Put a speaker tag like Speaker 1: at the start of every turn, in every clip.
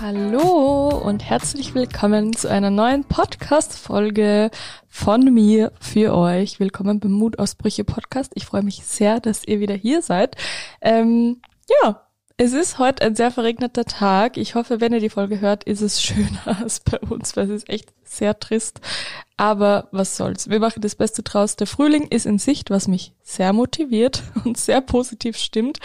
Speaker 1: Hallo und herzlich willkommen zu einer neuen Podcast-Folge von mir für euch. Willkommen beim Mutausbrüche Podcast. Ich freue mich sehr, dass ihr wieder hier seid. Ähm, ja, es ist heute ein sehr verregneter Tag. Ich hoffe, wenn ihr die Folge hört, ist es schöner als bei uns, weil es ist echt sehr trist. Aber was soll's. Wir machen das Beste draus. Der Frühling ist in Sicht, was mich sehr motiviert und sehr positiv stimmt.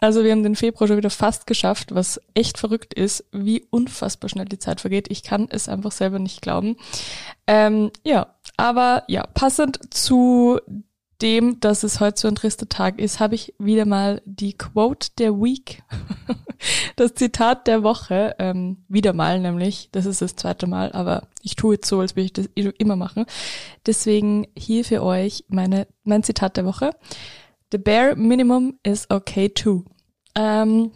Speaker 1: Also wir haben den Februar schon wieder fast geschafft, was echt verrückt ist, wie unfassbar schnell die Zeit vergeht. Ich kann es einfach selber nicht glauben. Ähm, ja, aber ja, passend zu dem, dass es heute so ein trister Tag ist, habe ich wieder mal die Quote der Week, das Zitat der Woche, ähm, wieder mal nämlich, das ist das zweite Mal, aber ich tue jetzt so, als würde ich das immer machen. Deswegen hier für euch meine, mein Zitat der Woche. The bare minimum is okay too. Ähm,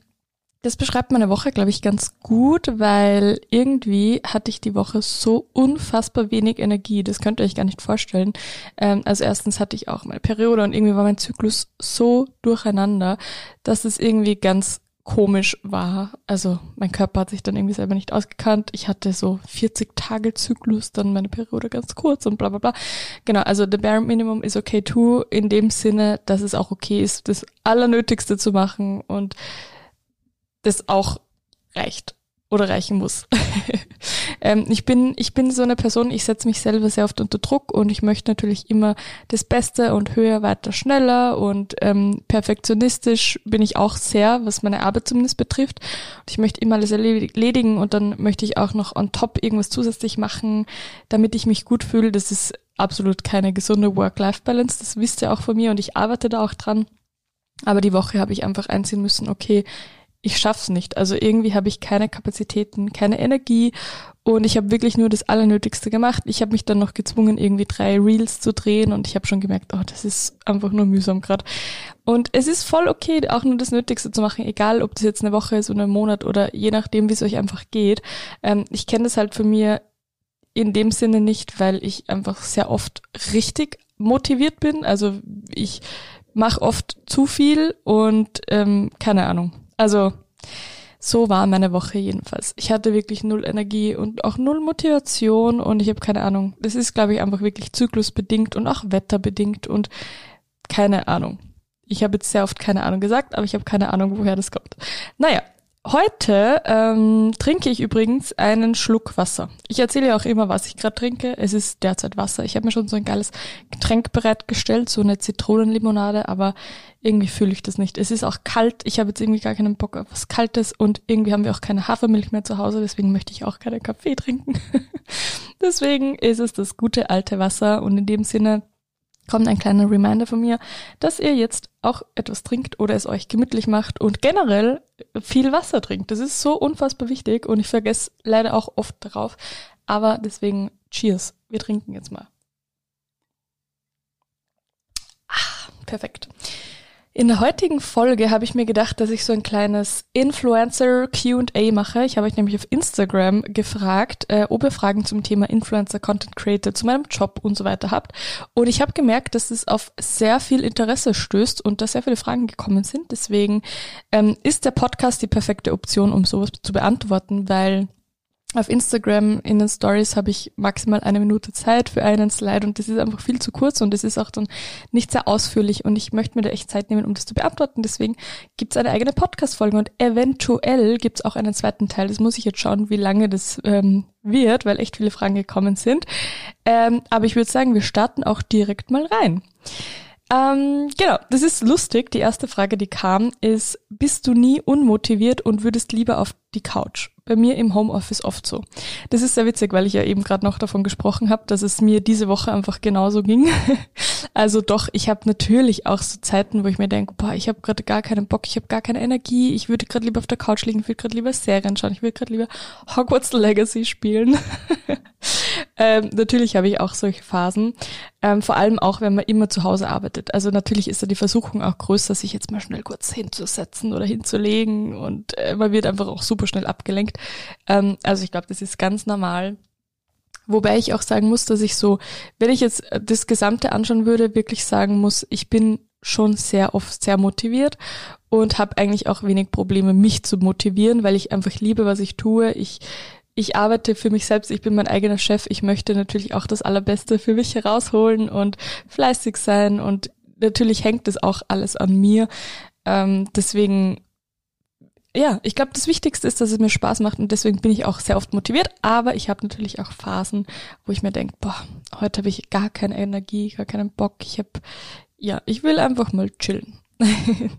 Speaker 1: das beschreibt meine Woche, glaube ich, ganz gut, weil irgendwie hatte ich die Woche so unfassbar wenig Energie. Das könnt ihr euch gar nicht vorstellen. Ähm, also erstens hatte ich auch meine Periode und irgendwie war mein Zyklus so durcheinander, dass es irgendwie ganz komisch war. Also mein Körper hat sich dann irgendwie selber nicht ausgekannt. Ich hatte so 40 Tage Zyklus, dann meine Periode ganz kurz und bla bla bla. Genau, also the bare minimum is okay too, in dem Sinne, dass es auch okay ist, das Allernötigste zu machen und das auch reicht oder reichen muss. ähm, ich bin ich bin so eine Person, ich setze mich selber sehr oft unter Druck und ich möchte natürlich immer das Beste und höher, weiter, schneller und ähm, perfektionistisch bin ich auch sehr, was meine Arbeit zumindest betrifft. Und ich möchte immer alles erledigen und dann möchte ich auch noch on top irgendwas zusätzlich machen, damit ich mich gut fühle. Das ist absolut keine gesunde Work-Life-Balance, das wisst ihr auch von mir und ich arbeite da auch dran. Aber die Woche habe ich einfach einsehen müssen, okay, ich schaff's nicht. Also irgendwie habe ich keine Kapazitäten, keine Energie und ich habe wirklich nur das Allernötigste gemacht. Ich habe mich dann noch gezwungen, irgendwie drei Reels zu drehen und ich habe schon gemerkt, oh, das ist einfach nur mühsam gerade. Und es ist voll okay, auch nur das Nötigste zu machen, egal ob das jetzt eine Woche ist oder ein Monat oder je nachdem, wie es euch einfach geht. Ähm, ich kenne das halt von mir in dem Sinne nicht, weil ich einfach sehr oft richtig motiviert bin. Also ich mache oft zu viel und ähm, keine Ahnung also so war meine Woche jedenfalls. Ich hatte wirklich null Energie und auch null Motivation und ich habe keine Ahnung. Das ist, glaube ich, einfach wirklich zyklusbedingt und auch wetterbedingt und keine Ahnung. Ich habe jetzt sehr oft keine Ahnung gesagt, aber ich habe keine Ahnung, woher das kommt. Naja, Heute ähm, trinke ich übrigens einen Schluck Wasser. Ich erzähle ja auch immer, was ich gerade trinke. Es ist derzeit Wasser. Ich habe mir schon so ein geiles Getränk bereitgestellt, so eine Zitronenlimonade, aber irgendwie fühle ich das nicht. Es ist auch kalt. Ich habe jetzt irgendwie gar keinen Bock auf was Kaltes und irgendwie haben wir auch keine Hafermilch mehr zu Hause, deswegen möchte ich auch keinen Kaffee trinken. deswegen ist es das gute alte Wasser und in dem Sinne kommt ein kleiner Reminder von mir, dass ihr jetzt auch etwas trinkt oder es euch gemütlich macht und generell viel Wasser trinkt. Das ist so unfassbar wichtig und ich vergesse leider auch oft darauf. Aber deswegen Cheers. Wir trinken jetzt mal. Ah, perfekt. In der heutigen Folge habe ich mir gedacht, dass ich so ein kleines Influencer Q&A mache. Ich habe euch nämlich auf Instagram gefragt, äh, ob ihr Fragen zum Thema Influencer Content Creator zu meinem Job und so weiter habt. Und ich habe gemerkt, dass es auf sehr viel Interesse stößt und dass sehr viele Fragen gekommen sind. Deswegen ähm, ist der Podcast die perfekte Option, um sowas zu beantworten, weil auf Instagram in den Stories habe ich maximal eine Minute Zeit für einen Slide und das ist einfach viel zu kurz und das ist auch dann nicht sehr ausführlich und ich möchte mir da echt Zeit nehmen, um das zu beantworten. Deswegen gibt es eine eigene Podcast-Folge und eventuell gibt es auch einen zweiten Teil. Das muss ich jetzt schauen, wie lange das ähm, wird, weil echt viele Fragen gekommen sind. Ähm, aber ich würde sagen, wir starten auch direkt mal rein. Ähm, genau, das ist lustig. Die erste Frage, die kam, ist, bist du nie unmotiviert und würdest lieber auf die Couch? Bei mir im Homeoffice oft so. Das ist sehr witzig, weil ich ja eben gerade noch davon gesprochen habe, dass es mir diese Woche einfach genauso ging. also doch, ich habe natürlich auch so Zeiten, wo ich mir denke, boah, ich habe gerade gar keinen Bock, ich habe gar keine Energie, ich würde gerade lieber auf der Couch liegen, ich würde gerade lieber Serien schauen, ich würde gerade lieber Hogwarts Legacy spielen. ähm, natürlich habe ich auch solche Phasen. Ähm, vor allem auch, wenn man immer zu Hause arbeitet. Also natürlich ist da die Versuchung auch größer, sich jetzt mal schnell kurz hinzusetzen oder hinzulegen und äh, man wird einfach auch super schnell abgelenkt. Ähm, also ich glaube, das ist ganz normal. Wobei ich auch sagen muss, dass ich so, wenn ich jetzt das Gesamte anschauen würde, wirklich sagen muss, ich bin schon sehr oft sehr motiviert und habe eigentlich auch wenig Probleme, mich zu motivieren, weil ich einfach liebe, was ich tue. Ich ich arbeite für mich selbst, ich bin mein eigener Chef, ich möchte natürlich auch das Allerbeste für mich herausholen und fleißig sein und natürlich hängt das auch alles an mir. Ähm, deswegen, ja, ich glaube, das Wichtigste ist, dass es mir Spaß macht und deswegen bin ich auch sehr oft motiviert, aber ich habe natürlich auch Phasen, wo ich mir denke, boah, heute habe ich gar keine Energie, gar keinen Bock, ich habe, ja, ich will einfach mal chillen.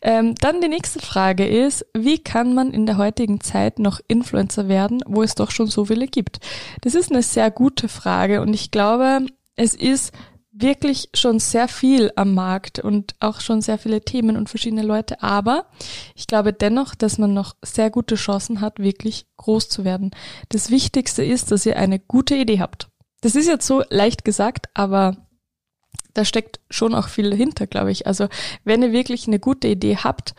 Speaker 1: Ähm, dann die nächste Frage ist, wie kann man in der heutigen Zeit noch Influencer werden, wo es doch schon so viele gibt? Das ist eine sehr gute Frage und ich glaube, es ist wirklich schon sehr viel am Markt und auch schon sehr viele Themen und verschiedene Leute. Aber ich glaube dennoch, dass man noch sehr gute Chancen hat, wirklich groß zu werden. Das Wichtigste ist, dass ihr eine gute Idee habt. Das ist jetzt so leicht gesagt, aber da steckt schon auch viel dahinter, glaube ich. Also wenn ihr wirklich eine gute Idee habt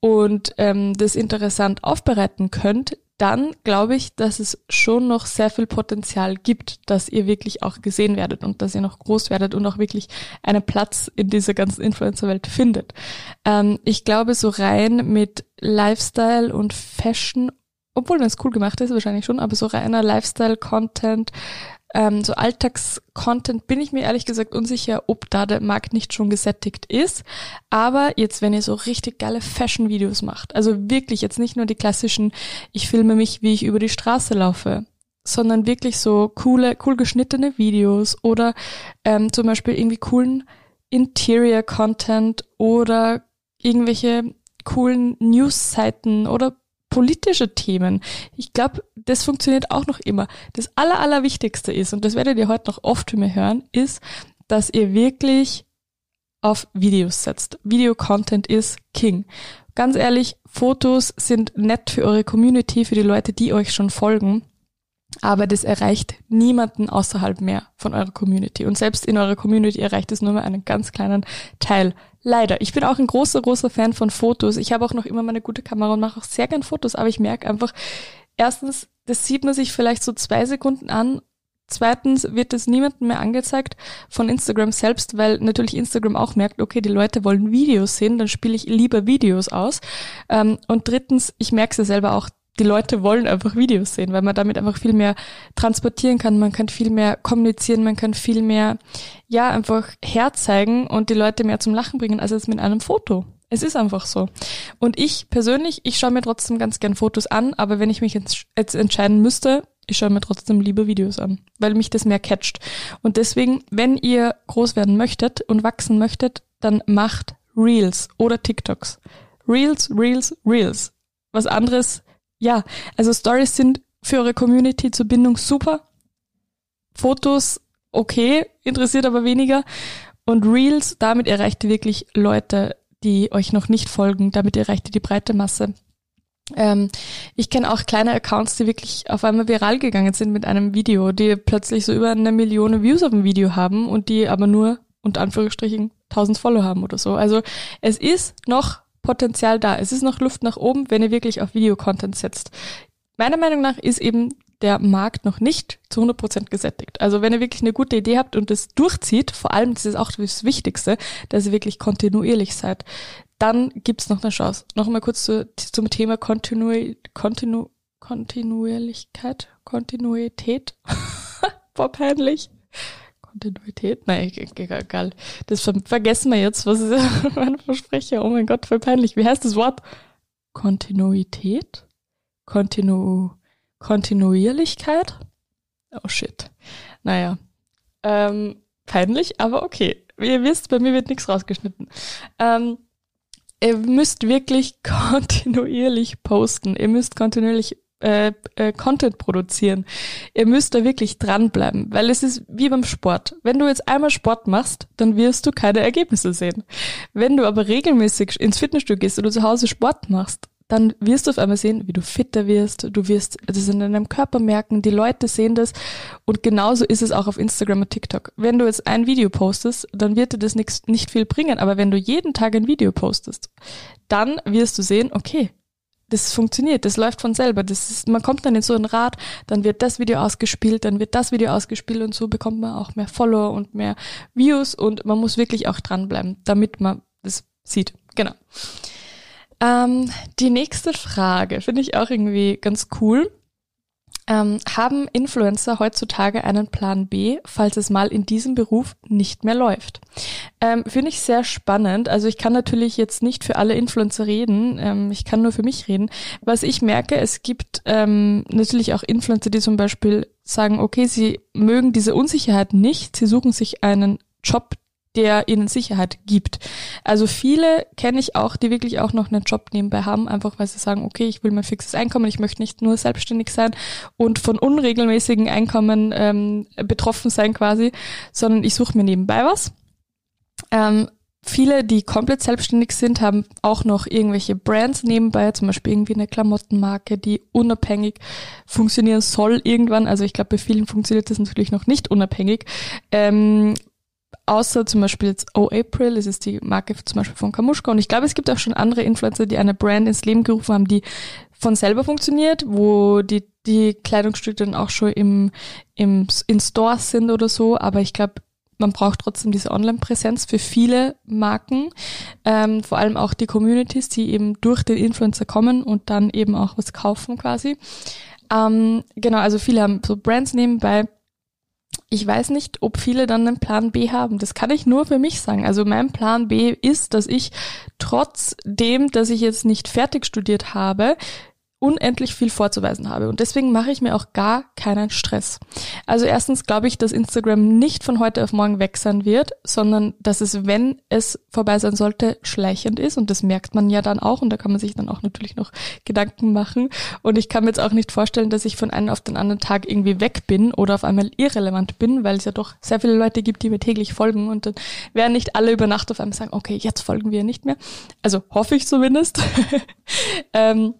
Speaker 1: und ähm, das interessant aufbereiten könnt, dann glaube ich, dass es schon noch sehr viel Potenzial gibt, dass ihr wirklich auch gesehen werdet und dass ihr noch groß werdet und auch wirklich einen Platz in dieser ganzen Influencer-Welt findet. Ähm, ich glaube, so rein mit Lifestyle und Fashion, obwohl es cool gemacht ist, wahrscheinlich schon, aber so reiner Lifestyle-Content, ähm, so Alltagscontent bin ich mir ehrlich gesagt unsicher, ob da der Markt nicht schon gesättigt ist. Aber jetzt, wenn ihr so richtig geile Fashion-Videos macht, also wirklich jetzt nicht nur die klassischen, ich filme mich, wie ich über die Straße laufe, sondern wirklich so coole, cool geschnittene Videos oder ähm, zum Beispiel irgendwie coolen Interior-Content oder irgendwelche coolen News-Seiten oder politische Themen. Ich glaube, das funktioniert auch noch immer. Das Aller, Allerwichtigste ist, und das werdet ihr heute noch oft für mir hören, ist, dass ihr wirklich auf Videos setzt. Video-Content ist King. Ganz ehrlich, Fotos sind nett für eure Community, für die Leute, die euch schon folgen aber das erreicht niemanden außerhalb mehr von eurer Community. Und selbst in eurer Community erreicht es nur mal einen ganz kleinen Teil. Leider. Ich bin auch ein großer, großer Fan von Fotos. Ich habe auch noch immer meine gute Kamera und mache auch sehr gern Fotos, aber ich merke einfach, erstens, das sieht man sich vielleicht so zwei Sekunden an. Zweitens wird es niemandem mehr angezeigt von Instagram selbst, weil natürlich Instagram auch merkt, okay, die Leute wollen Videos sehen, dann spiele ich lieber Videos aus. Ähm, und drittens, ich merke es ja selber auch, die Leute wollen einfach Videos sehen, weil man damit einfach viel mehr transportieren kann, man kann viel mehr kommunizieren, man kann viel mehr, ja, einfach herzeigen und die Leute mehr zum Lachen bringen, als jetzt mit einem Foto. Es ist einfach so. Und ich persönlich, ich schaue mir trotzdem ganz gern Fotos an, aber wenn ich mich jetzt, entscheiden müsste, ich schaue mir trotzdem lieber Videos an, weil mich das mehr catcht. Und deswegen, wenn ihr groß werden möchtet und wachsen möchtet, dann macht Reels oder TikToks. Reels, Reels, Reels. Was anderes ja, also Stories sind für eure Community zur Bindung super. Fotos okay, interessiert aber weniger. Und Reels, damit erreicht ihr wirklich Leute, die euch noch nicht folgen. Damit erreicht ihr die breite Masse. Ähm, ich kenne auch kleine Accounts, die wirklich auf einmal viral gegangen sind mit einem Video, die plötzlich so über eine Million Views auf dem Video haben und die aber nur unter Anführungsstrichen 1000 Follow haben oder so. Also es ist noch Potenzial da. Es ist noch Luft nach oben, wenn ihr wirklich auf Videocontent setzt. Meiner Meinung nach ist eben der Markt noch nicht zu 100% gesättigt. Also wenn ihr wirklich eine gute Idee habt und es durchzieht, vor allem, das ist auch das Wichtigste, dass ihr wirklich kontinuierlich seid, dann gibt's noch eine Chance. Nochmal kurz zu, zum Thema Kontinu, Kontinu, Kontinuierlichkeit, Kontinuität. Boah, peinlich. Kontinuität? Nein, egal. Das vergessen wir jetzt, was ist mein Versprecher? Oh mein Gott, voll peinlich. Wie heißt das Wort? Kontinuität? Kontinu, Kontinuierlichkeit? Oh shit. Naja. Ähm, peinlich, aber okay. Wie ihr wisst, bei mir wird nichts rausgeschnitten. Ähm, ihr müsst wirklich kontinuierlich posten. Ihr müsst kontinuierlich äh, äh, Content produzieren. Ihr müsst da wirklich dranbleiben, weil es ist wie beim Sport. Wenn du jetzt einmal Sport machst, dann wirst du keine Ergebnisse sehen. Wenn du aber regelmäßig ins Fitnessstudio gehst oder zu Hause Sport machst, dann wirst du auf einmal sehen, wie du fitter wirst, du wirst das in deinem Körper merken, die Leute sehen das und genauso ist es auch auf Instagram und TikTok. Wenn du jetzt ein Video postest, dann wird dir das nix, nicht viel bringen, aber wenn du jeden Tag ein Video postest, dann wirst du sehen, okay, das funktioniert, das läuft von selber. Das ist, man kommt dann in so ein Rad, dann wird das Video ausgespielt, dann wird das Video ausgespielt und so bekommt man auch mehr Follower und mehr Views und man muss wirklich auch dranbleiben, damit man das sieht. Genau. Ähm, die nächste Frage finde ich auch irgendwie ganz cool. Ähm, haben Influencer heutzutage einen Plan B, falls es mal in diesem Beruf nicht mehr läuft? Ähm, Finde ich sehr spannend. Also ich kann natürlich jetzt nicht für alle Influencer reden, ähm, ich kann nur für mich reden. Was ich merke, es gibt ähm, natürlich auch Influencer, die zum Beispiel sagen, okay, sie mögen diese Unsicherheit nicht, sie suchen sich einen Job, der ihnen Sicherheit gibt. Also viele kenne ich auch, die wirklich auch noch einen Job nebenbei haben, einfach weil sie sagen, okay, ich will mein fixes Einkommen, ich möchte nicht nur selbstständig sein und von unregelmäßigen Einkommen ähm, betroffen sein quasi, sondern ich suche mir nebenbei was. Ähm, Viele, die komplett selbstständig sind, haben auch noch irgendwelche Brands nebenbei, zum Beispiel irgendwie eine Klamottenmarke, die unabhängig funktionieren soll irgendwann. Also ich glaube, bei vielen funktioniert das natürlich noch nicht unabhängig. Ähm, außer zum Beispiel jetzt Oh April, das ist die Marke zum Beispiel von Kamushka. Und ich glaube, es gibt auch schon andere Influencer, die eine Brand ins Leben gerufen haben, die von selber funktioniert, wo die, die Kleidungsstücke dann auch schon im, im, in Stores sind oder so. Aber ich glaube, man braucht trotzdem diese Online-Präsenz für viele Marken, ähm, vor allem auch die Communities, die eben durch den Influencer kommen und dann eben auch was kaufen quasi. Ähm, genau, also viele haben so Brands nebenbei ich weiß nicht, ob viele dann einen Plan B haben. Das kann ich nur für mich sagen. Also mein Plan B ist, dass ich trotzdem, dass ich jetzt nicht fertig studiert habe, unendlich viel vorzuweisen habe. Und deswegen mache ich mir auch gar keinen Stress. Also erstens glaube ich, dass Instagram nicht von heute auf morgen weg sein wird, sondern dass es, wenn es vorbei sein sollte, schleichend ist. Und das merkt man ja dann auch. Und da kann man sich dann auch natürlich noch Gedanken machen. Und ich kann mir jetzt auch nicht vorstellen, dass ich von einem auf den anderen Tag irgendwie weg bin oder auf einmal irrelevant bin, weil es ja doch sehr viele Leute gibt, die mir täglich folgen. Und dann werden nicht alle über Nacht auf einmal sagen, okay, jetzt folgen wir nicht mehr. Also hoffe ich zumindest. ähm,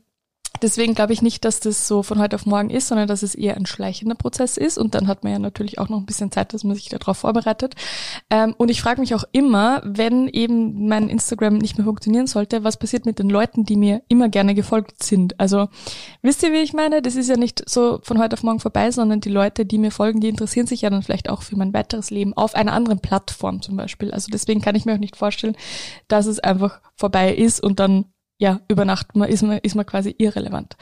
Speaker 1: Deswegen glaube ich nicht, dass das so von heute auf morgen ist, sondern dass es eher ein schleichender Prozess ist. Und dann hat man ja natürlich auch noch ein bisschen Zeit, dass man sich darauf vorbereitet. Ähm, und ich frage mich auch immer, wenn eben mein Instagram nicht mehr funktionieren sollte, was passiert mit den Leuten, die mir immer gerne gefolgt sind? Also wisst ihr, wie ich meine? Das ist ja nicht so von heute auf morgen vorbei, sondern die Leute, die mir folgen, die interessieren sich ja dann vielleicht auch für mein weiteres Leben auf einer anderen Plattform zum Beispiel. Also deswegen kann ich mir auch nicht vorstellen, dass es einfach vorbei ist und dann ja, über Nacht ist man, ist man quasi irrelevant.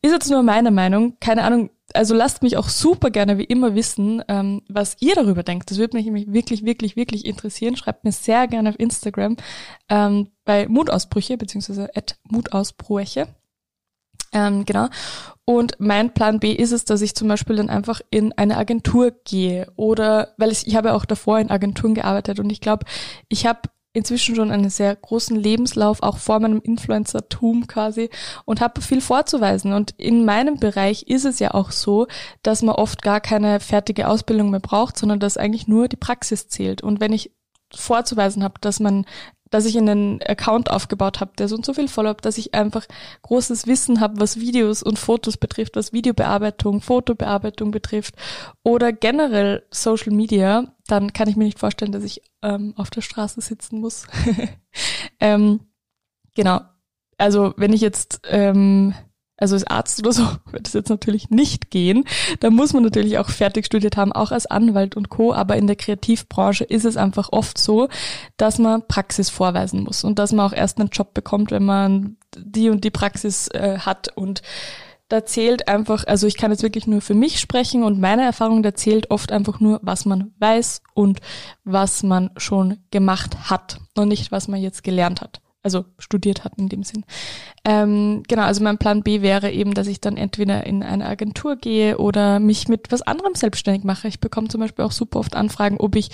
Speaker 1: Ist jetzt nur meine Meinung, keine Ahnung, also lasst mich auch super gerne wie immer wissen, ähm, was ihr darüber denkt. Das würde mich nämlich wirklich, wirklich, wirklich interessieren. Schreibt mir sehr gerne auf Instagram ähm, bei Mutausbrüche, beziehungsweise Mutausbrüche. Ähm, genau. Und mein Plan B ist es, dass ich zum Beispiel dann einfach in eine Agentur gehe oder, weil ich, ich habe auch davor in Agenturen gearbeitet und ich glaube, ich habe inzwischen schon einen sehr großen Lebenslauf, auch vor meinem Influencer-Tum quasi und habe viel vorzuweisen. Und in meinem Bereich ist es ja auch so, dass man oft gar keine fertige Ausbildung mehr braucht, sondern dass eigentlich nur die Praxis zählt. Und wenn ich vorzuweisen habe, dass man dass ich einen Account aufgebaut habe, der so und so viel Follow dass ich einfach großes Wissen habe, was Videos und Fotos betrifft, was Videobearbeitung, Fotobearbeitung betrifft oder generell Social Media, dann kann ich mir nicht vorstellen, dass ich ähm, auf der Straße sitzen muss. ähm, genau. Also wenn ich jetzt ähm, also als Arzt oder so wird es jetzt natürlich nicht gehen. Da muss man natürlich auch fertig studiert haben, auch als Anwalt und Co. Aber in der Kreativbranche ist es einfach oft so, dass man Praxis vorweisen muss und dass man auch erst einen Job bekommt, wenn man die und die Praxis äh, hat und da zählt einfach, also ich kann jetzt wirklich nur für mich sprechen und meine Erfahrung, da zählt oft einfach nur, was man weiß und was man schon gemacht hat und nicht, was man jetzt gelernt hat also studiert hat in dem Sinn. Ähm, genau, also mein Plan B wäre eben, dass ich dann entweder in eine Agentur gehe oder mich mit was anderem selbstständig mache. Ich bekomme zum Beispiel auch super oft Anfragen, ob ich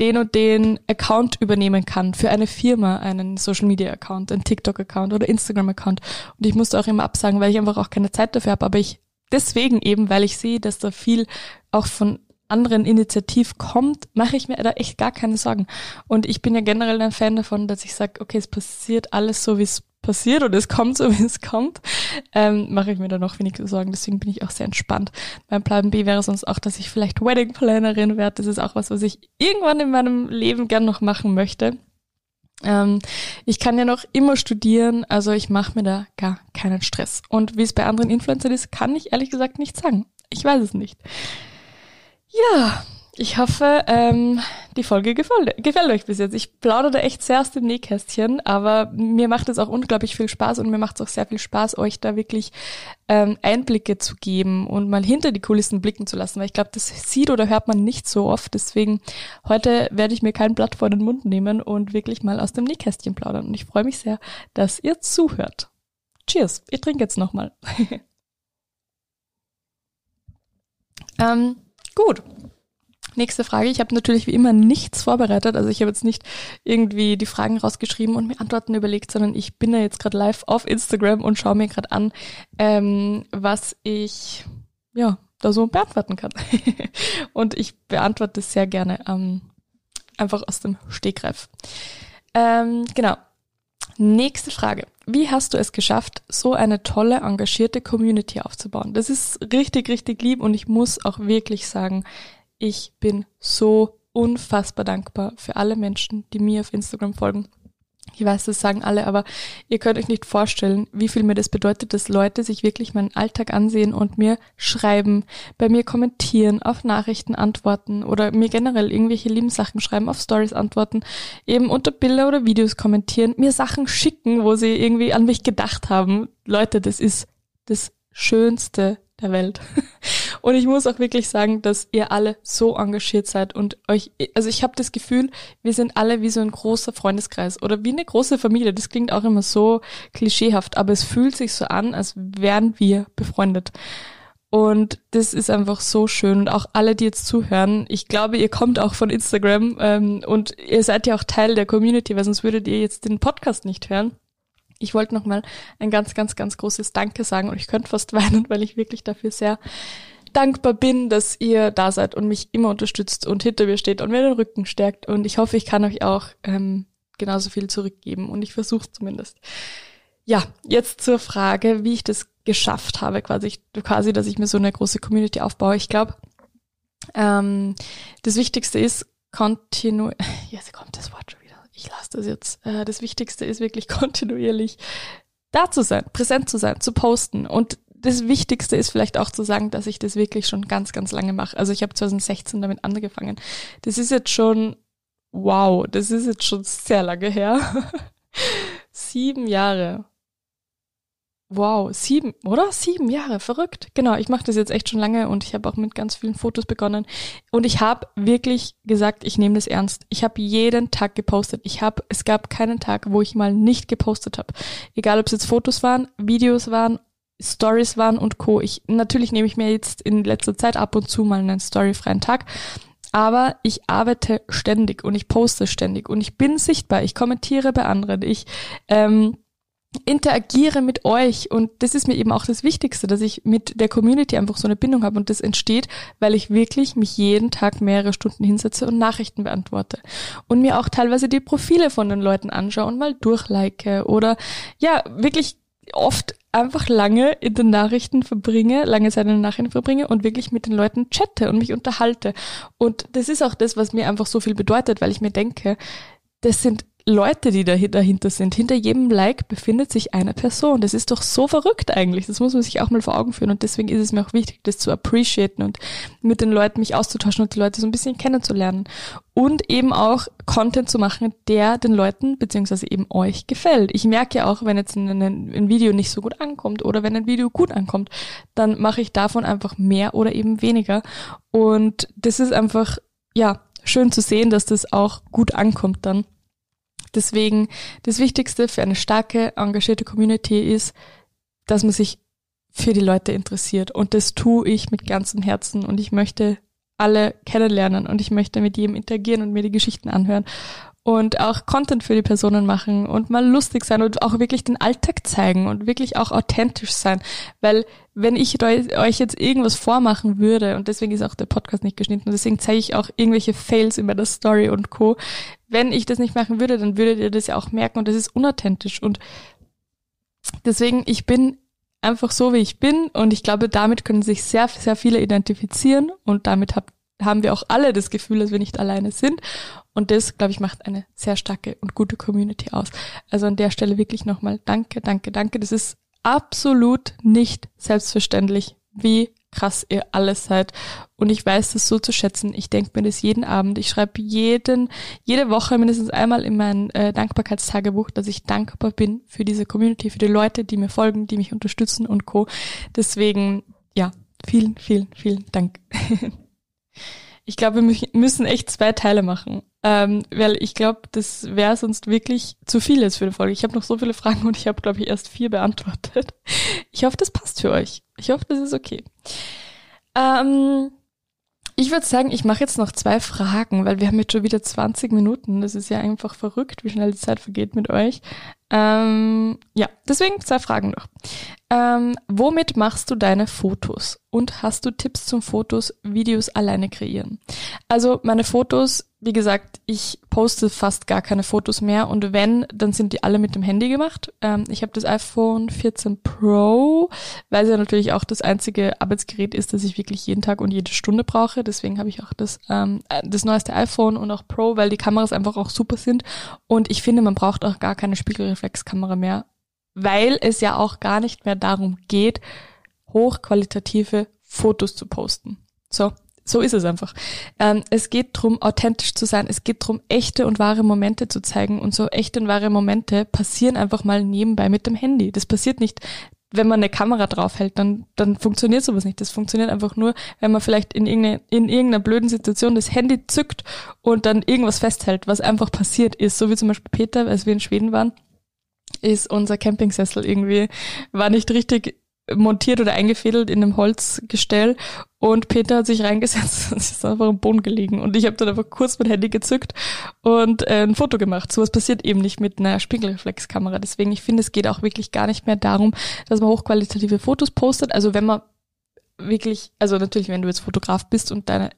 Speaker 1: den und den Account übernehmen kann für eine Firma, einen Social Media Account, einen TikTok Account oder Instagram Account. Und ich musste auch immer absagen, weil ich einfach auch keine Zeit dafür habe. Aber ich deswegen eben, weil ich sehe, dass da viel auch von anderen Initiativ kommt, mache ich mir da echt gar keine Sorgen. Und ich bin ja generell ein Fan davon, dass ich sage, okay, es passiert alles so, wie es passiert und es kommt so, wie es kommt, ähm, mache ich mir da noch weniger Sorgen. Deswegen bin ich auch sehr entspannt. Mein Plan B wäre sonst auch, dass ich vielleicht Wedding Plannerin werde. Das ist auch was, was ich irgendwann in meinem Leben gern noch machen möchte. Ähm, ich kann ja noch immer studieren, also ich mache mir da gar keinen Stress. Und wie es bei anderen Influencern ist, kann ich ehrlich gesagt nicht sagen. Ich weiß es nicht. Ja, ich hoffe, ähm, die Folge gefällt, gefällt euch bis jetzt. Ich plaudere echt sehr aus dem Nähkästchen, aber mir macht es auch unglaublich viel Spaß und mir macht es auch sehr viel Spaß, euch da wirklich ähm, Einblicke zu geben und mal hinter die Kulissen blicken zu lassen, weil ich glaube, das sieht oder hört man nicht so oft. Deswegen heute werde ich mir kein Blatt vor den Mund nehmen und wirklich mal aus dem Nähkästchen plaudern. Und ich freue mich sehr, dass ihr zuhört. Cheers, ich trinke jetzt nochmal. ähm, gut. Nächste Frage. Ich habe natürlich wie immer nichts vorbereitet. Also ich habe jetzt nicht irgendwie die Fragen rausgeschrieben und mir Antworten überlegt, sondern ich bin ja jetzt gerade live auf Instagram und schaue mir gerade an, ähm, was ich ja da so beantworten kann. und ich beantworte es sehr gerne ähm, einfach aus dem Stegreif. Ähm, genau. Nächste Frage. Wie hast du es geschafft, so eine tolle, engagierte Community aufzubauen? Das ist richtig, richtig lieb und ich muss auch wirklich sagen, ich bin so unfassbar dankbar für alle Menschen, die mir auf Instagram folgen. Ich weiß, das sagen alle, aber ihr könnt euch nicht vorstellen, wie viel mir das bedeutet, dass Leute sich wirklich meinen Alltag ansehen und mir schreiben, bei mir kommentieren, auf Nachrichten antworten oder mir generell irgendwelche lieben Sachen schreiben, auf Stories antworten, eben unter Bilder oder Videos kommentieren, mir Sachen schicken, wo sie irgendwie an mich gedacht haben. Leute, das ist das Schönste der Welt. Und ich muss auch wirklich sagen, dass ihr alle so engagiert seid und euch, also ich habe das Gefühl, wir sind alle wie so ein großer Freundeskreis oder wie eine große Familie. Das klingt auch immer so klischeehaft, aber es fühlt sich so an, als wären wir befreundet. Und das ist einfach so schön. Und auch alle, die jetzt zuhören, ich glaube, ihr kommt auch von Instagram ähm, und ihr seid ja auch Teil der Community, weil sonst würdet ihr jetzt den Podcast nicht hören ich wollte nochmal ein ganz, ganz, ganz großes Danke sagen und ich könnte fast weinen, weil ich wirklich dafür sehr dankbar bin, dass ihr da seid und mich immer unterstützt und hinter mir steht und mir den Rücken stärkt. Und ich hoffe, ich kann euch auch ähm, genauso viel zurückgeben und ich versuche zumindest. Ja, jetzt zur Frage, wie ich das geschafft habe, quasi, quasi, dass ich mir so eine große Community aufbaue. Ich glaube, ähm, das Wichtigste ist kontinu, jetzt kommt das Wort schon ich lasse das jetzt. Äh, das Wichtigste ist wirklich kontinuierlich da zu sein, präsent zu sein, zu posten. Und das Wichtigste ist vielleicht auch zu sagen, dass ich das wirklich schon ganz, ganz lange mache. Also ich habe 2016 damit angefangen. Das ist jetzt schon, wow, das ist jetzt schon sehr lange her. Sieben Jahre. Wow, sieben, oder? Sieben Jahre, verrückt. Genau, ich mache das jetzt echt schon lange und ich habe auch mit ganz vielen Fotos begonnen. Und ich habe wirklich gesagt, ich nehme das ernst. Ich habe jeden Tag gepostet. Ich habe, es gab keinen Tag, wo ich mal nicht gepostet habe. Egal, ob es jetzt Fotos waren, Videos waren, Stories waren und Co. Ich natürlich nehme ich mir jetzt in letzter Zeit ab und zu mal einen storyfreien Tag. Aber ich arbeite ständig und ich poste ständig und ich bin sichtbar. Ich kommentiere bei anderen. Ich ähm, interagiere mit euch und das ist mir eben auch das Wichtigste, dass ich mit der Community einfach so eine Bindung habe und das entsteht, weil ich wirklich mich jeden Tag mehrere Stunden hinsetze und Nachrichten beantworte und mir auch teilweise die Profile von den Leuten anschaue und mal durchlike oder ja, wirklich oft einfach lange in den Nachrichten verbringe, lange Zeit in den Nachrichten verbringe und wirklich mit den Leuten chatte und mich unterhalte. Und das ist auch das, was mir einfach so viel bedeutet, weil ich mir denke, das sind Leute, die dahinter sind. Hinter jedem Like befindet sich eine Person. Das ist doch so verrückt eigentlich. Das muss man sich auch mal vor Augen führen. Und deswegen ist es mir auch wichtig, das zu appreciaten und mit den Leuten mich auszutauschen und die Leute so ein bisschen kennenzulernen. Und eben auch Content zu machen, der den Leuten beziehungsweise eben euch gefällt. Ich merke ja auch, wenn jetzt ein, ein Video nicht so gut ankommt oder wenn ein Video gut ankommt, dann mache ich davon einfach mehr oder eben weniger. Und das ist einfach, ja, schön zu sehen, dass das auch gut ankommt dann. Deswegen das Wichtigste für eine starke, engagierte Community ist, dass man sich für die Leute interessiert. Und das tue ich mit ganzem Herzen. Und ich möchte alle kennenlernen und ich möchte mit jedem interagieren und mir die Geschichten anhören und auch Content für die Personen machen und mal lustig sein und auch wirklich den Alltag zeigen und wirklich auch authentisch sein. Weil wenn ich euch jetzt irgendwas vormachen würde, und deswegen ist auch der Podcast nicht geschnitten, und deswegen zeige ich auch irgendwelche Fails in meiner Story und Co. Wenn ich das nicht machen würde, dann würdet ihr das ja auch merken und das ist unauthentisch. Und deswegen, ich bin einfach so, wie ich bin und ich glaube, damit können sich sehr, sehr viele identifizieren und damit habt haben wir auch alle das Gefühl, dass wir nicht alleine sind. Und das, glaube ich, macht eine sehr starke und gute Community aus. Also an der Stelle wirklich nochmal danke, danke, danke. Das ist absolut nicht selbstverständlich, wie krass ihr alles seid. Und ich weiß das so zu schätzen. Ich denke mir das jeden Abend. Ich schreibe jeden, jede Woche mindestens einmal in mein äh, Dankbarkeitstagebuch, dass ich dankbar bin für diese Community, für die Leute, die mir folgen, die mich unterstützen und Co. Deswegen, ja, vielen, vielen, vielen Dank. ich glaube, wir müssen echt zwei Teile machen. Ähm, weil ich glaube, das wäre sonst wirklich zu viel jetzt für eine Folge. Ich habe noch so viele Fragen und ich habe, glaube ich, erst vier beantwortet. Ich hoffe, das passt für euch. Ich hoffe, das ist okay. Ähm, ich würde sagen, ich mache jetzt noch zwei Fragen, weil wir haben jetzt schon wieder 20 Minuten. Das ist ja einfach verrückt, wie schnell die Zeit vergeht mit euch. Ähm, ja, deswegen zwei Fragen noch. Ähm, womit machst du deine Fotos? Und hast du Tipps zum Fotos, Videos alleine kreieren? Also meine Fotos wie gesagt, ich poste fast gar keine Fotos mehr und wenn, dann sind die alle mit dem Handy gemacht. Ähm, ich habe das iPhone 14 Pro, weil es ja natürlich auch das einzige Arbeitsgerät ist, das ich wirklich jeden Tag und jede Stunde brauche. Deswegen habe ich auch das, ähm, das neueste iPhone und auch Pro, weil die Kameras einfach auch super sind. Und ich finde, man braucht auch gar keine Spiegelreflexkamera mehr, weil es ja auch gar nicht mehr darum geht, hochqualitative Fotos zu posten. So, so ist es einfach. Ähm, es geht drum, authentisch zu sein. Es geht drum, echte und wahre Momente zu zeigen. Und so echte und wahre Momente passieren einfach mal nebenbei mit dem Handy. Das passiert nicht, wenn man eine Kamera draufhält, dann, dann funktioniert sowas nicht. Das funktioniert einfach nur, wenn man vielleicht in irgendeiner, in irgendeiner blöden Situation das Handy zückt und dann irgendwas festhält, was einfach passiert ist. So wie zum Beispiel Peter, als wir in Schweden waren, ist unser Campingsessel irgendwie, war nicht richtig montiert oder eingefädelt in einem Holzgestell und Peter hat sich reingesetzt und ist einfach am Boden gelegen und ich habe dann einfach kurz mein Handy gezückt und äh, ein Foto gemacht. Sowas passiert eben nicht mit einer Spiegelreflexkamera. Deswegen, ich finde, es geht auch wirklich gar nicht mehr darum, dass man hochqualitative Fotos postet. Also wenn man wirklich, also natürlich, wenn du jetzt Fotograf bist und deine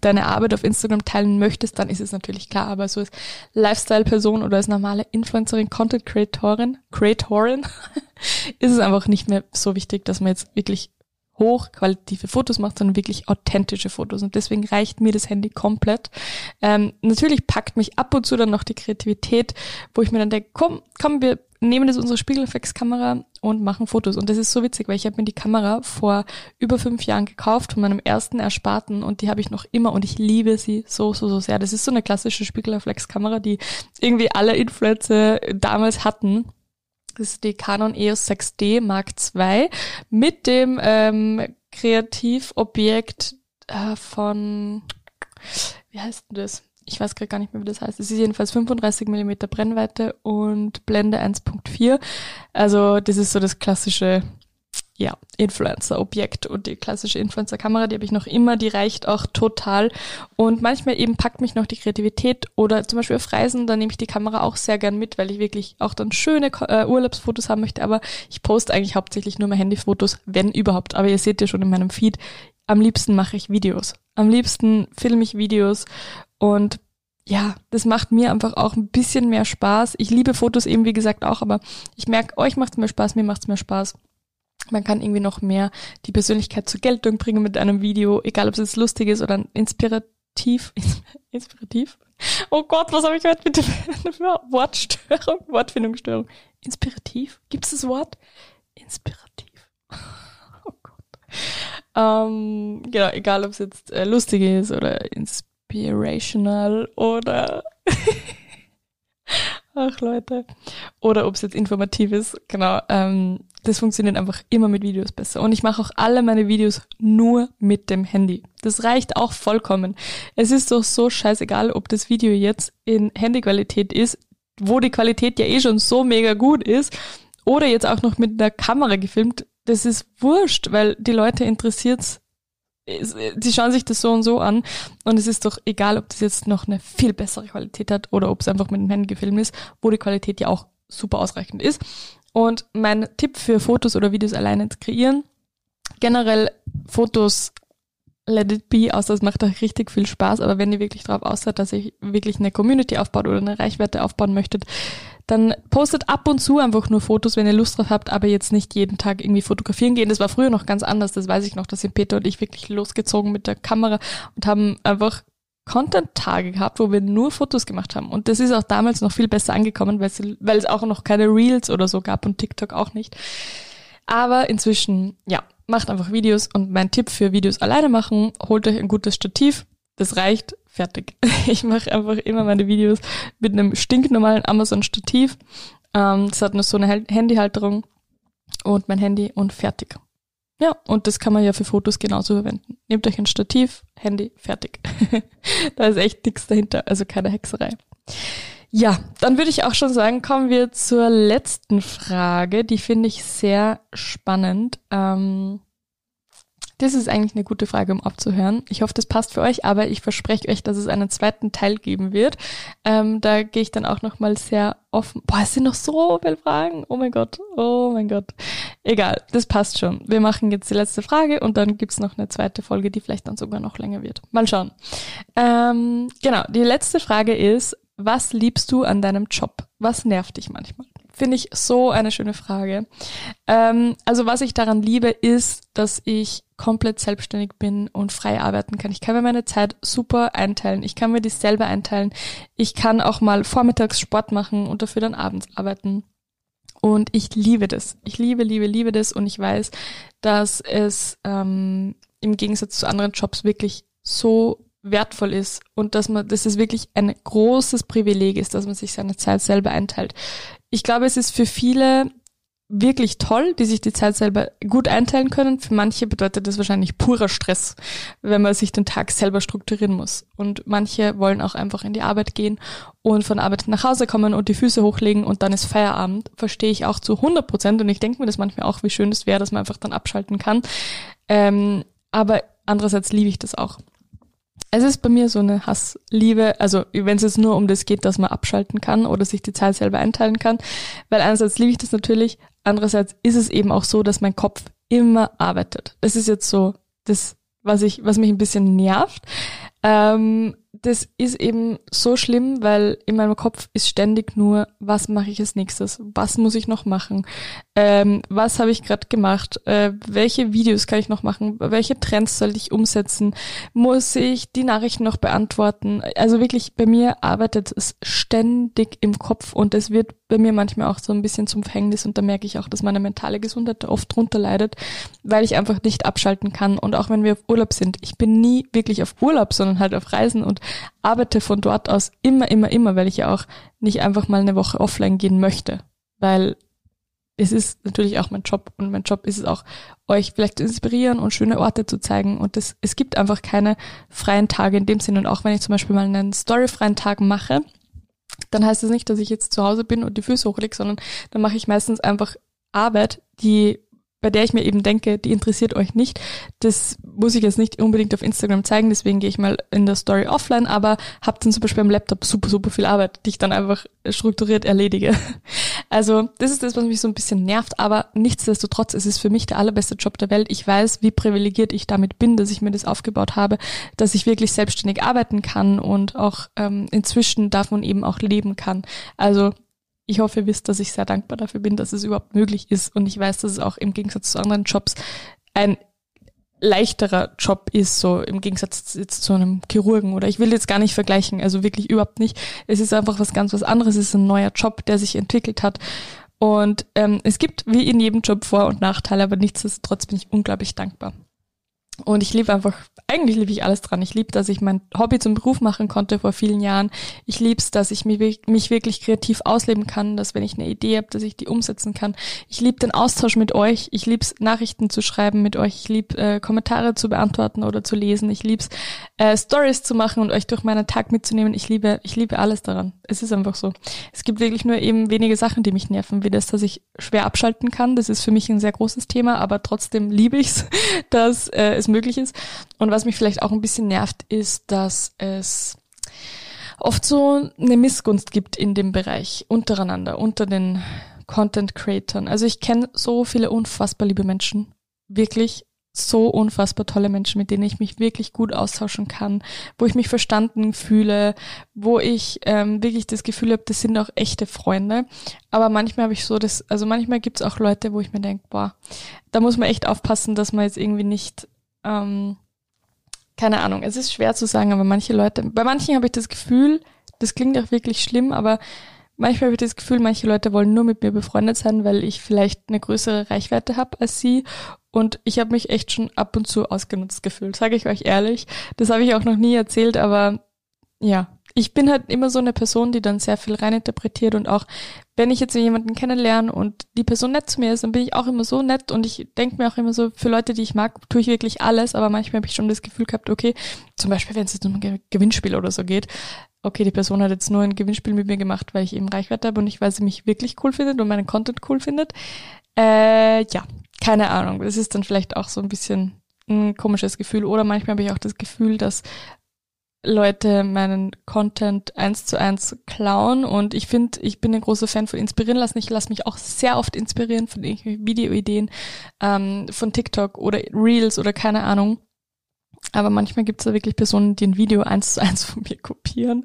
Speaker 1: deine Arbeit auf Instagram teilen möchtest, dann ist es natürlich klar, aber so als Lifestyle-Person oder als normale Influencerin, Content-Creatorin, Creatorin, ist es einfach nicht mehr so wichtig, dass man jetzt wirklich hochqualitative Fotos macht, sondern wirklich authentische Fotos. Und deswegen reicht mir das Handy komplett. Ähm, natürlich packt mich ab und zu dann noch die Kreativität, wo ich mir dann denke, komm, komm, wir nehmen jetzt unsere Spiegelreflexkamera und machen Fotos. Und das ist so witzig, weil ich habe mir die Kamera vor über fünf Jahren gekauft von meinem ersten Ersparten und die habe ich noch immer und ich liebe sie so, so, so sehr. Das ist so eine klassische Spiegelreflexkamera, die irgendwie alle Influencer damals hatten. Das ist die Canon EOS 6D Mark II mit dem ähm, Kreativobjekt äh, von, wie heißt denn das? ich weiß gerade gar nicht mehr, wie das heißt. Es ist jedenfalls 35 Millimeter Brennweite und Blende 1.4. Also das ist so das klassische ja, Influencer-Objekt und die klassische Influencer-Kamera, die habe ich noch immer, die reicht auch total. Und manchmal eben packt mich noch die Kreativität oder zum Beispiel auf Reisen, da nehme ich die Kamera auch sehr gern mit, weil ich wirklich auch dann schöne äh, Urlaubsfotos haben möchte. Aber ich poste eigentlich hauptsächlich nur mehr Handyfotos, wenn überhaupt. Aber ihr seht ja schon in meinem Feed, am liebsten mache ich Videos. Am liebsten filme ich Videos und ja, das macht mir einfach auch ein bisschen mehr Spaß. Ich liebe Fotos eben, wie gesagt, auch, aber ich merke, euch macht es mehr Spaß, mir macht es mehr Spaß. Man kann irgendwie noch mehr die Persönlichkeit zur Geltung bringen mit einem Video, egal ob es jetzt lustig ist oder inspirativ. Inspirativ? Oh Gott, was habe ich heute mit der Wortstörung, Wortfindungsstörung? Inspirativ? Gibt es das Wort? Inspirativ. Oh Gott. Ähm, genau, egal ob es jetzt äh, lustig ist oder inspirational oder ach Leute. Oder ob es jetzt informativ ist. Genau ähm, das funktioniert einfach immer mit Videos besser. Und ich mache auch alle meine Videos nur mit dem Handy. Das reicht auch vollkommen. Es ist doch so scheißegal ob das Video jetzt in Handyqualität ist wo die Qualität ja eh schon so mega gut ist oder jetzt auch noch mit der Kamera gefilmt. Das ist wurscht weil die Leute interessiert's die schauen sich das so und so an und es ist doch egal, ob das jetzt noch eine viel bessere Qualität hat oder ob es einfach mit dem Handy gefilmt ist, wo die Qualität ja auch super ausreichend ist. Und mein Tipp für Fotos oder Videos alleine zu kreieren, generell Fotos let it be, außer es macht euch richtig viel Spaß, aber wenn ihr wirklich darauf aussieht, dass ihr wirklich eine Community aufbaut oder eine Reichweite aufbauen möchtet, dann postet ab und zu einfach nur Fotos, wenn ihr Lust drauf habt, aber jetzt nicht jeden Tag irgendwie fotografieren gehen. Das war früher noch ganz anders, das weiß ich noch, da sind Peter und ich wirklich losgezogen mit der Kamera und haben einfach Content-Tage gehabt, wo wir nur Fotos gemacht haben. Und das ist auch damals noch viel besser angekommen, weil es, auch noch keine Reels oder so gab und TikTok auch nicht. Aber inzwischen, ja, macht einfach Videos und mein Tipp für Videos alleine machen, holt euch ein gutes Stativ, das reicht, fertig. Ich mache einfach immer meine Videos mit einem stinknormalen Amazon-Stativ. Ähm, das hat nur so eine Handyhalterung und mein Handy und fertig. Ja, und das kann man ja für Fotos genauso verwenden. Nehmt euch ein Stativ, Handy, fertig. da ist echt nichts dahinter, also keine Hexerei. Ja, dann würde ich auch schon sagen, kommen wir zur letzten Frage. Die finde ich sehr spannend. Ähm, das ist eigentlich eine gute Frage, um abzuhören. Ich hoffe, das passt für euch, aber ich verspreche euch, dass es einen zweiten Teil geben wird. Ähm, da gehe ich dann auch nochmal sehr offen. Boah, es sind noch so viele Fragen. Oh mein Gott, oh mein Gott. Egal, das passt schon. Wir machen jetzt die letzte Frage und dann gibt's noch eine zweite Folge, die vielleicht dann sogar noch länger wird. Mal schauen. Ähm, genau, die letzte Frage ist, was liebst du an deinem Job? Was nervt dich manchmal? Finde ich so eine schöne Frage. Ähm, also was ich daran liebe, ist, dass ich komplett selbstständig bin und frei arbeiten kann. Ich kann mir meine Zeit super einteilen. Ich kann mir die selber einteilen. Ich kann auch mal vormittags Sport machen und dafür dann abends arbeiten. Und ich liebe das. Ich liebe, liebe, liebe das. Und ich weiß, dass es ähm, im Gegensatz zu anderen Jobs wirklich so wertvoll ist und dass man, dass es wirklich ein großes Privileg ist, dass man sich seine Zeit selber einteilt. Ich glaube, es ist für viele wirklich toll, die sich die Zeit selber gut einteilen können. Für manche bedeutet das wahrscheinlich purer Stress, wenn man sich den Tag selber strukturieren muss. Und manche wollen auch einfach in die Arbeit gehen und von Arbeit nach Hause kommen und die Füße hochlegen und dann ist Feierabend. Verstehe ich auch zu 100 Prozent und ich denke mir das manchmal auch, wie schön es wäre, dass man einfach dann abschalten kann. Ähm, aber andererseits liebe ich das auch. Es ist bei mir so eine Hassliebe, also wenn es jetzt nur um das geht, dass man abschalten kann oder sich die Zeit selber einteilen kann, weil einerseits liebe ich das natürlich, andererseits ist es eben auch so, dass mein Kopf immer arbeitet. Das ist jetzt so das, was ich, was mich ein bisschen nervt. Ähm, das ist eben so schlimm, weil in meinem Kopf ist ständig nur, was mache ich als nächstes? Was muss ich noch machen? Ähm, was habe ich gerade gemacht? Äh, welche Videos kann ich noch machen? Welche Trends soll ich umsetzen? Muss ich die Nachrichten noch beantworten? Also wirklich, bei mir arbeitet es ständig im Kopf und es wird bei mir manchmal auch so ein bisschen zum Verhängnis und da merke ich auch, dass meine mentale Gesundheit oft drunter leidet, weil ich einfach nicht abschalten kann und auch wenn wir auf Urlaub sind, ich bin nie wirklich auf Urlaub, sondern halt auf Reisen und arbeite von dort aus immer, immer, immer, weil ich ja auch nicht einfach mal eine Woche offline gehen möchte, weil es ist natürlich auch mein Job und mein Job ist es auch, euch vielleicht zu inspirieren und schöne Orte zu zeigen. Und das, es gibt einfach keine freien Tage in dem Sinne. Und auch wenn ich zum Beispiel mal einen storyfreien Tag mache, dann heißt es das nicht, dass ich jetzt zu Hause bin und die Füße hochlege, sondern dann mache ich meistens einfach Arbeit, die bei der ich mir eben denke, die interessiert euch nicht. Das muss ich jetzt nicht unbedingt auf Instagram zeigen, deswegen gehe ich mal in der Story offline, aber habe dann zum Beispiel am Laptop super, super viel Arbeit, die ich dann einfach strukturiert erledige. Also das ist das, was mich so ein bisschen nervt, aber nichtsdestotrotz ist es für mich der allerbeste Job der Welt. Ich weiß, wie privilegiert ich damit bin, dass ich mir das aufgebaut habe, dass ich wirklich selbstständig arbeiten kann und auch ähm, inzwischen davon eben auch leben kann. Also ich hoffe, ihr wisst, dass ich sehr dankbar dafür bin, dass es überhaupt möglich ist. Und ich weiß, dass es auch im Gegensatz zu anderen Jobs ein leichterer Job ist, so im Gegensatz jetzt zu einem Chirurgen oder ich will jetzt gar nicht vergleichen, also wirklich überhaupt nicht. Es ist einfach was ganz was anderes, es ist ein neuer Job, der sich entwickelt hat. Und ähm, es gibt wie in jedem Job Vor- und Nachteile, aber nichtsdestotrotz bin ich unglaublich dankbar. Und ich liebe einfach, eigentlich liebe ich alles dran. Ich liebe, dass ich mein Hobby zum Beruf machen konnte vor vielen Jahren. Ich liebe es, dass ich mich, mich wirklich kreativ ausleben kann, dass wenn ich eine Idee habe, dass ich die umsetzen kann. Ich liebe den Austausch mit euch. Ich liebe es, Nachrichten zu schreiben mit euch. Ich liebe äh, Kommentare zu beantworten oder zu lesen. Ich liebe es, äh, Stories zu machen und euch durch meinen Tag mitzunehmen. Ich liebe, ich liebe alles daran. Es ist einfach so. Es gibt wirklich nur eben wenige Sachen, die mich nerven, wie das, dass ich schwer abschalten kann. Das ist für mich ein sehr großes Thema, aber trotzdem liebe ich es, dass äh, es möglich ist. Und was mich vielleicht auch ein bisschen nervt, ist, dass es oft so eine Missgunst gibt in dem Bereich untereinander, unter den Content Creators. Also ich kenne so viele unfassbar liebe Menschen, wirklich so unfassbar tolle Menschen, mit denen ich mich wirklich gut austauschen kann, wo ich mich verstanden fühle, wo ich ähm, wirklich das Gefühl habe, das sind auch echte Freunde. Aber manchmal habe ich so das, also manchmal gibt es auch Leute, wo ich mir denke, boah, da muss man echt aufpassen, dass man jetzt irgendwie nicht, ähm, keine Ahnung, es ist schwer zu sagen, aber manche Leute, bei manchen habe ich das Gefühl, das klingt auch wirklich schlimm, aber manchmal habe ich das Gefühl, manche Leute wollen nur mit mir befreundet sein, weil ich vielleicht eine größere Reichweite habe als sie. Und ich habe mich echt schon ab und zu ausgenutzt gefühlt, sage ich euch ehrlich. Das habe ich auch noch nie erzählt, aber ja, ich bin halt immer so eine Person, die dann sehr viel reininterpretiert und auch wenn ich jetzt jemanden kennenlerne und die Person nett zu mir ist, dann bin ich auch immer so nett und ich denke mir auch immer so, für Leute, die ich mag, tue ich wirklich alles, aber manchmal habe ich schon das Gefühl gehabt, okay, zum Beispiel, wenn es jetzt um ein Gewinnspiel oder so geht, okay, die Person hat jetzt nur ein Gewinnspiel mit mir gemacht, weil ich eben Reichweite habe und nicht, weil sie mich wirklich cool findet und meinen Content cool findet. Äh, ja, keine Ahnung. Das ist dann vielleicht auch so ein bisschen ein komisches Gefühl. Oder manchmal habe ich auch das Gefühl, dass Leute meinen Content eins zu eins klauen und ich finde, ich bin ein großer Fan von inspirieren lassen. Ich lasse mich auch sehr oft inspirieren von Videoideen, ähm, von TikTok oder Reels oder keine Ahnung. Aber manchmal gibt es da wirklich Personen, die ein Video eins zu eins von mir kopieren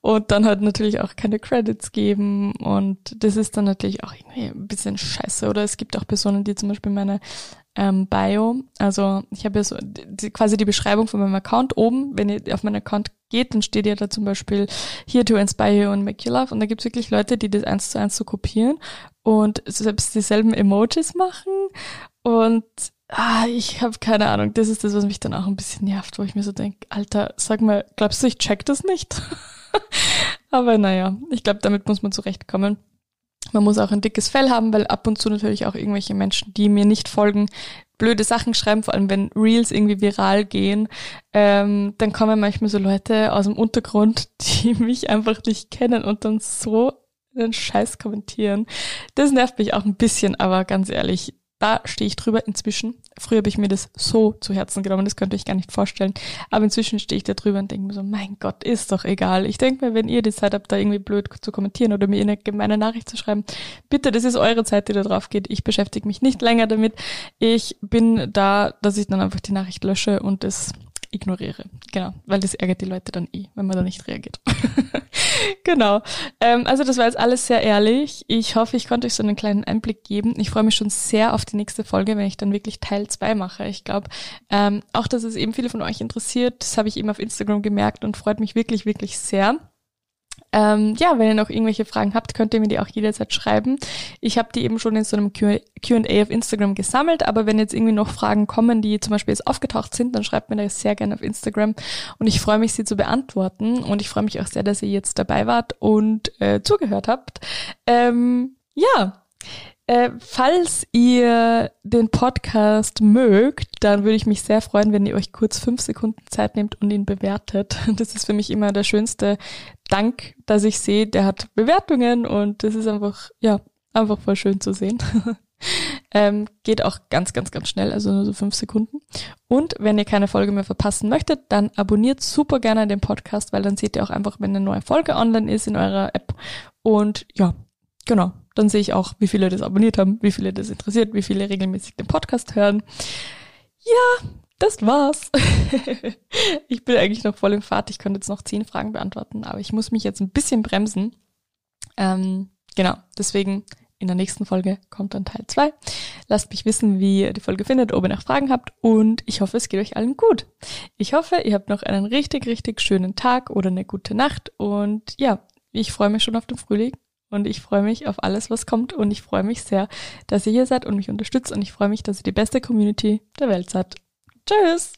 Speaker 1: und dann halt natürlich auch keine Credits geben. Und das ist dann natürlich auch irgendwie ein bisschen scheiße. Oder es gibt auch Personen, die zum Beispiel meine ähm, Bio, also ich habe ja so die, quasi die Beschreibung von meinem Account oben. Wenn ihr auf meinen Account geht, dann steht ja da zum Beispiel here to inspire you and make you love. Und da gibt es wirklich Leute, die das eins zu eins so kopieren und selbst dieselben Emojis machen. Und Ah, ich habe keine Ahnung. Das ist das, was mich dann auch ein bisschen nervt, wo ich mir so denke, Alter, sag mal, glaubst du, ich check das nicht? Aber naja, ich glaube, damit muss man zurechtkommen. Man muss auch ein dickes Fell haben, weil ab und zu natürlich auch irgendwelche Menschen, die mir nicht folgen, blöde Sachen schreiben, vor allem wenn Reels irgendwie viral gehen, ähm, dann kommen manchmal so Leute aus dem Untergrund, die mich einfach nicht kennen und dann so einen Scheiß kommentieren. Das nervt mich auch ein bisschen, aber ganz ehrlich, da stehe ich drüber inzwischen. Früher habe ich mir das so zu Herzen genommen, das könnte ich gar nicht vorstellen. Aber inzwischen stehe ich da drüber und denke mir so, mein Gott, ist doch egal. Ich denke mir, wenn ihr die Zeit habt, da irgendwie blöd zu kommentieren oder mir eine gemeine Nachricht zu schreiben, bitte, das ist eure Zeit, die da drauf geht. Ich beschäftige mich nicht länger damit. Ich bin da, dass ich dann einfach die Nachricht lösche und das ignoriere. Genau, weil das ärgert die Leute dann eh, wenn man da nicht reagiert. genau. Ähm, also das war jetzt alles sehr ehrlich. Ich hoffe, ich konnte euch so einen kleinen Einblick geben. Ich freue mich schon sehr auf die nächste Folge, wenn ich dann wirklich Teil zwei mache. Ich glaube, ähm, auch dass es eben viele von euch interessiert, das habe ich eben auf Instagram gemerkt und freut mich wirklich, wirklich sehr. Ähm, ja, wenn ihr noch irgendwelche Fragen habt, könnt ihr mir die auch jederzeit schreiben. Ich habe die eben schon in so einem Q&A auf Instagram gesammelt, aber wenn jetzt irgendwie noch Fragen kommen, die zum Beispiel jetzt aufgetaucht sind, dann schreibt mir das sehr gerne auf Instagram und ich freue mich, sie zu beantworten und ich freue mich auch sehr, dass ihr jetzt dabei wart und äh, zugehört habt. Ähm, ja, äh, falls ihr den Podcast mögt, dann würde ich mich sehr freuen, wenn ihr euch kurz fünf Sekunden Zeit nehmt und ihn bewertet. Das ist für mich immer der schönste Dank, dass ich sehe, der hat Bewertungen und das ist einfach, ja, einfach voll schön zu sehen. ähm, geht auch ganz, ganz, ganz schnell, also nur so fünf Sekunden. Und wenn ihr keine Folge mehr verpassen möchtet, dann abonniert super gerne den Podcast, weil dann seht ihr auch einfach, wenn eine neue Folge online ist in eurer App. Und ja, genau dann sehe ich auch, wie viele das abonniert haben, wie viele das interessiert, wie viele regelmäßig den Podcast hören. Ja, das war's. ich bin eigentlich noch voll im Fahrt. Ich könnte jetzt noch zehn Fragen beantworten, aber ich muss mich jetzt ein bisschen bremsen. Ähm, genau, deswegen in der nächsten Folge kommt dann Teil zwei. Lasst mich wissen, wie ihr die Folge findet, ob ihr noch Fragen habt und ich hoffe, es geht euch allen gut. Ich hoffe, ihr habt noch einen richtig, richtig schönen Tag oder eine gute Nacht und ja, ich freue mich schon auf den Frühling und ich freue mich auf alles, was kommt. Und ich freue mich sehr, dass ihr hier seid und mich unterstützt. Und ich freue mich, dass ihr die beste Community der Welt seid. Tschüss!